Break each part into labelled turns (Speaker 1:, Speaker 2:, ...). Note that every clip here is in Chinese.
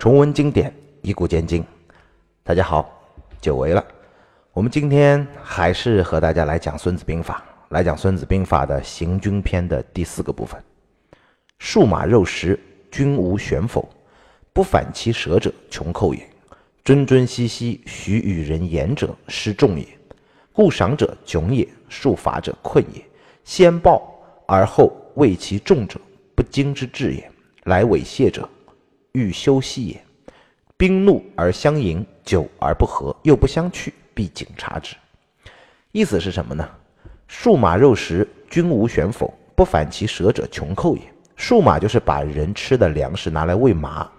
Speaker 1: 重温经典，一古见今。大家好，久违了。我们今天还是和大家来讲《孙子兵法》，来讲《孙子兵法》的行军篇的第四个部分。数马肉食，君无选否？不反其舌者，穷寇也。谆谆兮兮，许与人言者，失众也。故赏者窘也，数法者困也。先报而后畏其众者，不惊之至也。来猥亵者。欲休息也，兵怒而相迎，久而不和，又不相去，必警察之。意思是什么呢？数马肉食，君无选否？不反其舌者，穷寇也。数马就是把人吃的粮食拿来喂马，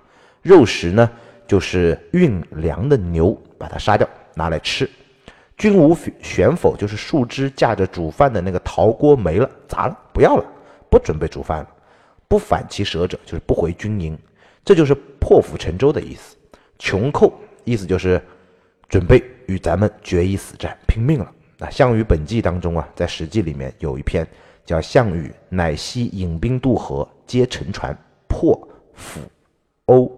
Speaker 1: 肉食呢就是运粮的牛，把它杀掉拿来吃。君无选否？就是树枝架着煮饭的那个陶锅没了，砸了，不要了，不准备煮饭了。不反其舌者，就是不回军营。这就是破釜沉舟的意思，穷寇意思就是准备与咱们决一死战，拼命了。那《项羽本纪》当中啊，在《史记》里面有一篇叫《项羽乃西引兵渡河，皆沉船，破釜瓯，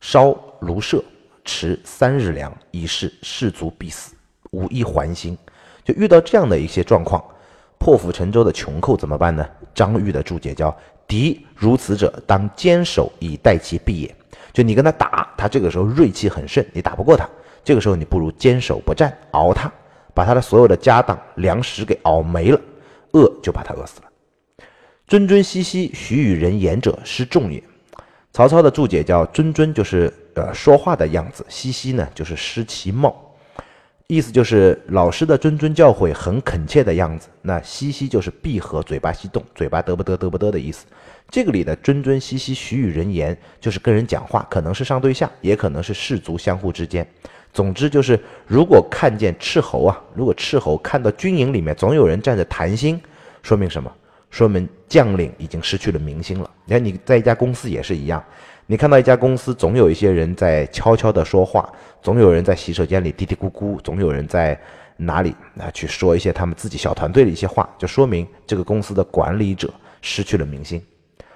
Speaker 1: 烧庐舍，持三日粮，以示士卒必死，无一还心。就遇到这样的一些状况，破釜沉舟的穷寇怎么办呢？张玉的注解叫。敌如此者，当坚守以待其毙也。就你跟他打，他这个时候锐气很盛，你打不过他，这个时候你不如坚守不战，熬他，把他的所有的家当、粮食给熬没了，饿就把他饿死了。谆谆兮兮，许与人言者，失众也。曹操的注解叫谆谆，就是呃说话的样子；兮兮呢，就是失其貌。意思就是老师的谆谆教诲很恳切的样子，那嘻嘻就是闭合嘴巴翕动，嘴巴嘚不嘚嘚不嘚的意思。这个里的谆谆兮兮许与人言，就是跟人讲话，可能是上对象，也可能是士卒相互之间。总之就是，如果看见斥候啊，如果斥候看到军营里面总有人站着谈心，说明什么？说明将领已经失去了民心了。你看你在一家公司也是一样。你看到一家公司，总有一些人在悄悄地说话，总有人在洗手间里嘀嘀咕咕，总有人在哪里啊去说一些他们自己小团队的一些话，就说明这个公司的管理者失去了民心。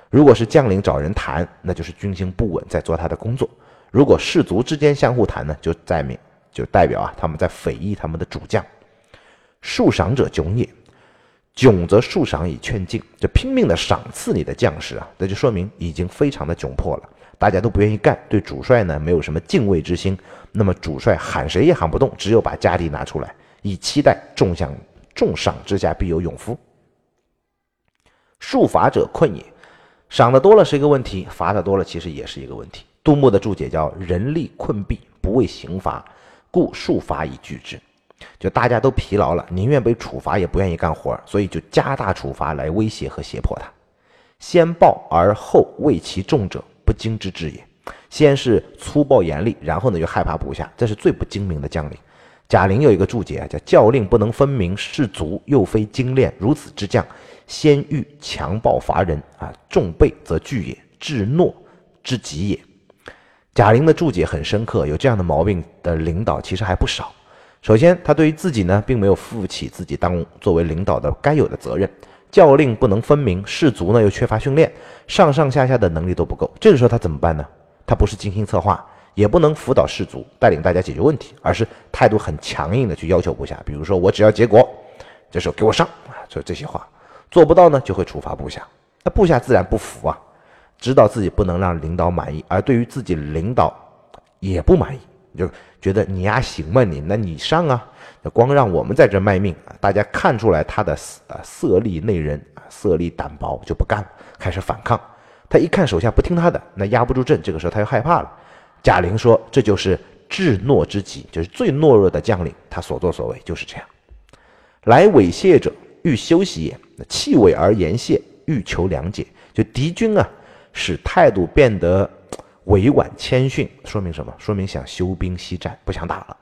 Speaker 1: 如果是将领找人谈，那就是军心不稳，在做他的工作；如果士卒之间相互谈呢，就在明就代表啊他们在匪议他们的主将。树赏者窘也。窘则数赏以劝进，就拼命的赏赐你的将士啊，那就说明已经非常的窘迫了，大家都不愿意干，对主帅呢没有什么敬畏之心，那么主帅喊谁也喊不动，只有把家底拿出来，以期待众相重赏之下必有勇夫。数伐者困也，赏的多了是一个问题，罚的多了其实也是一个问题。杜牧的注解叫人力困弊，不为刑罚，故数伐以拒之。就大家都疲劳了，宁愿被处罚也不愿意干活，所以就加大处罚来威胁和胁迫他。先暴而后畏其众者，不精之至也。先是粗暴严厉，然后呢又害怕部下，这是最不精明的将领。贾玲有一个注解啊叫教令不能分明士卒，又非精练，如此之将，先欲强暴伐人啊，众备则惧也，至懦之极也。贾玲的注解很深刻，有这样的毛病的领导其实还不少。首先，他对于自己呢，并没有负起自己当作为领导的该有的责任，教令不能分明，士卒呢又缺乏训练，上上下下的能力都不够。这个时候他怎么办呢？他不是精心策划，也不能辅导士卒，带领大家解决问题，而是态度很强硬的去要求部下。比如说，我只要结果，这时候给我上啊，就这些话，做不到呢，就会处罚部下。那部下自然不服啊，知道自己不能让领导满意，而对于自己领导也不满意。就觉得你丫行吗你？那你上啊！光让我们在这卖命啊，大家看出来他的啊色厉内荏啊，色厉胆薄就不干了，开始反抗。他一看手下不听他的，那压不住阵，这个时候他又害怕了。贾玲说：“这就是至懦之极，就是最懦弱的将领，他所作所为就是这样。来猥亵者，欲休息也；气猥而言谢，欲求良解。就敌军啊，使态度变得。”委婉谦逊，说明什么？说明想休兵息战，不想打了。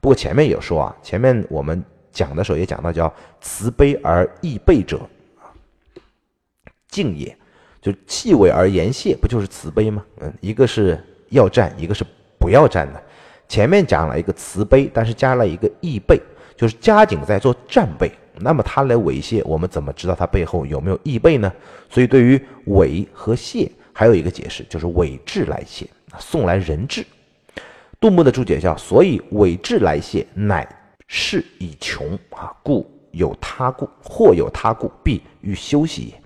Speaker 1: 不过前面有说啊，前面我们讲的时候也讲到，叫慈悲而易备者啊，敬也，就气委而言谢，不就是慈悲吗？嗯，一个是要战，一个是不要战的。前面讲了一个慈悲，但是加了一个易备，就是加紧在做战备。那么他来猥亵，我们怎么知道他背后有没有易备呢？所以对于猥和亵。还有一个解释就是伪质来谢，送来人质。杜牧的注解叫：所以伪质来谢，乃事已穷啊，故有他故，或有他故，必欲休息也。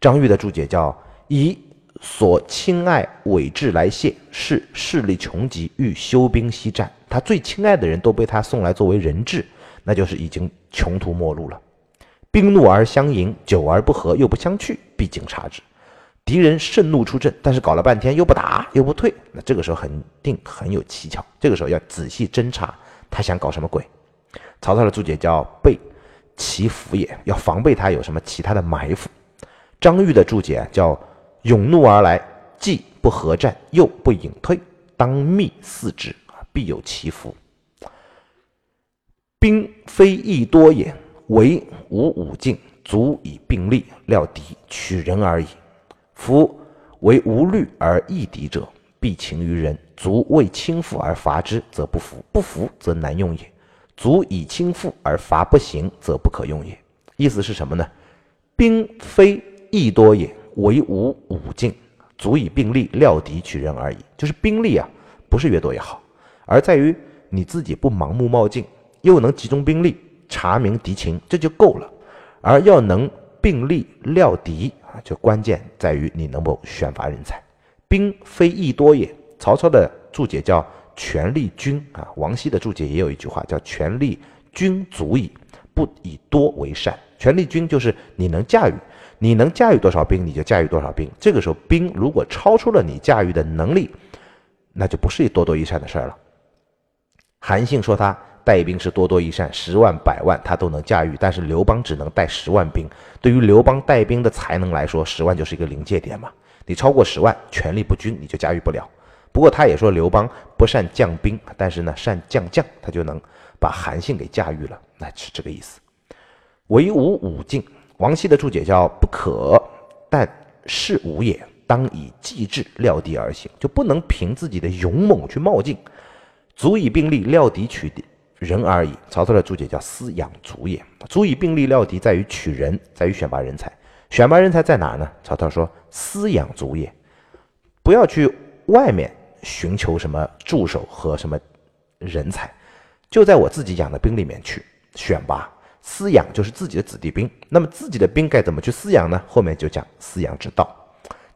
Speaker 1: 张玉的注解叫：以所亲爱伪质来谢，是势力穷极，欲休兵息战。他最亲爱的人都被他送来作为人质，那就是已经穷途末路了。兵怒而相迎，久而不和，又不相去，必经察之。敌人盛怒出阵，但是搞了半天又不打又不退，那这个时候肯定很有蹊跷。这个时候要仔细侦查，他想搞什么鬼？曹操的注解叫备其伏也，要防备他有什么其他的埋伏。张玉的注解叫勇怒而来，既不合战，又不隐退，当密伺之，必有其伏。兵非易多也，唯无武境，足以并力料敌，取人而已。夫为无虑而易敌者，必情于人；足为轻负而伐之，则不服；不服则难用也。足以轻负而伐不行，则不可用也。意思是什么呢？兵非易多也，唯无武境，足以并力料敌取人而已。就是兵力啊，不是越多越好，而在于你自己不盲目冒进，又能集中兵力查明敌情，这就够了。而要能并力料敌。啊就关键在于你能否选拔人才，兵非易多也。曹操的注解叫权力军啊，王羲的注解也有一句话叫权力军足矣，不以多为善。权力军就是你能驾驭，你能驾驭多少兵，你就驾驭多少兵。这个时候兵如果超出了你驾驭的能力，那就不是多多益善的事儿了。韩信说他。带兵是多多益善，十万百万他都能驾驭，但是刘邦只能带十万兵。对于刘邦带兵的才能来说，十万就是一个临界点嘛。你超过十万，权力不均，你就驾驭不了。不过他也说刘邦不善将兵，但是呢善将将，他就能把韩信给驾驭了，那是这个意思。唯无武进，王羲的注解叫不可，但是吾也，当以计智料敌而行，就不能凭自己的勇猛去冒进，足以并力料敌取敌。人而已。曹操的注解叫思养足也，足以并力料敌，在于取人，在于选拔人才。选拔人才在哪呢？曹操说思养足也，不要去外面寻求什么助手和什么人才，就在我自己养的兵里面去选拔。饲养就是自己的子弟兵，那么自己的兵该怎么去饲养呢？后面就讲饲养之道。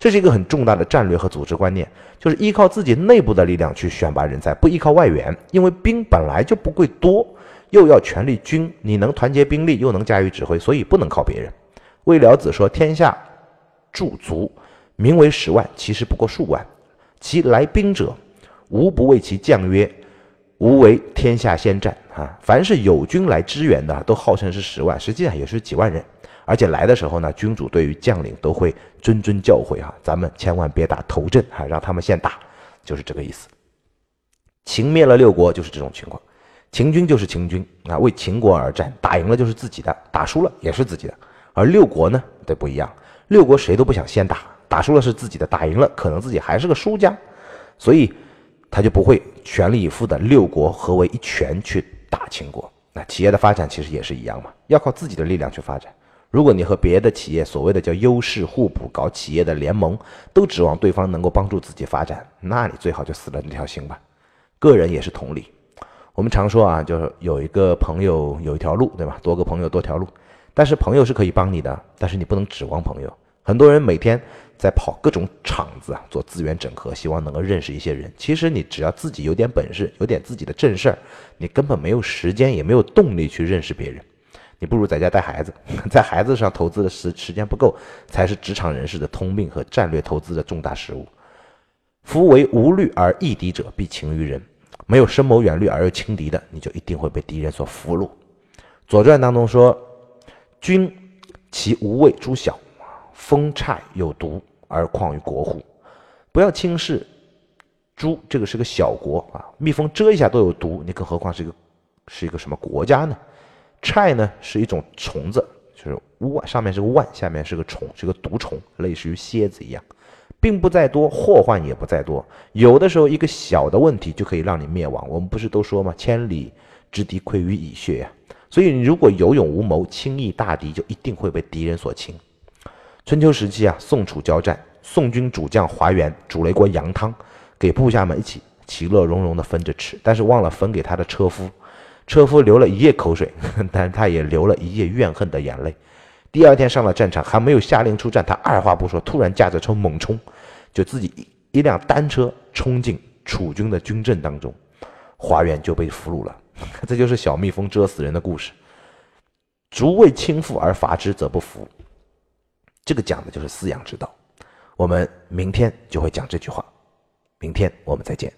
Speaker 1: 这是一个很重大的战略和组织观念，就是依靠自己内部的力量去选拔人才，不依靠外援。因为兵本来就不贵多，又要权力均，你能团结兵力，又能驾驭指挥，所以不能靠别人。魏了子说：“天下驻足，名为十万，其实不过数万。其来兵者，无不为其将曰：‘吾为天下先战。’啊，凡是有军来支援的，都号称是十万，实际上也是几万人。”而且来的时候呢，君主对于将领都会谆谆教诲啊，咱们千万别打头阵啊，让他们先打，就是这个意思。秦灭了六国就是这种情况，秦军就是秦军啊，为秦国而战，打赢了就是自己的，打输了也是自己的。而六国呢，对不一样，六国谁都不想先打，打输了是自己的，打赢了可能自己还是个输家，所以他就不会全力以赴的六国合为一拳去打秦国。那企业的发展其实也是一样嘛，要靠自己的力量去发展。如果你和别的企业所谓的叫优势互补，搞企业的联盟，都指望对方能够帮助自己发展，那你最好就死了那条心吧。个人也是同理。我们常说啊，就是有一个朋友有一条路，对吧？多个朋友多条路。但是朋友是可以帮你的，但是你不能指望朋友。很多人每天在跑各种场子啊，做资源整合，希望能够认识一些人。其实你只要自己有点本事，有点自己的正事儿，你根本没有时间，也没有动力去认识别人。你不如在家带孩子，在孩子上投资的时时间不够，才是职场人士的通病和战略投资的重大失误。夫为无虑而易敌者，必擒于人；没有深谋远虑而又轻敌的，你就一定会被敌人所俘虏。《左传》当中说：“君其无畏诸小，风虿有毒而况于国乎？”不要轻视猪，这个是个小国啊，蜜蜂蛰一下都有毒，你更何况是一个是一个什么国家呢？虿呢是一种虫子，就是万上面是个万，下面是个虫，是个毒虫，类似于蝎子一样，并不在多，祸患也不在多。有的时候一个小的问题就可以让你灭亡。我们不是都说吗？千里之敌溃于蚁穴呀。所以你如果有勇无谋，轻易大敌就一定会被敌人所擒。春秋时期啊，宋楚交战，宋军主将华元煮了一锅羊汤，给部下们一起其乐融融地分着吃，但是忘了分给他的车夫。车夫流了一夜口水，但他也流了一夜怨恨的眼泪。第二天上了战场，还没有下令出战，他二话不说，突然驾着车猛冲，就自己一一辆单车冲进楚军的军阵当中，华元就被俘虏了。这就是小蜜蜂蛰死人的故事。卒为轻负而伐之，则不服。这个讲的就是饲养之道。我们明天就会讲这句话，明天我们再见。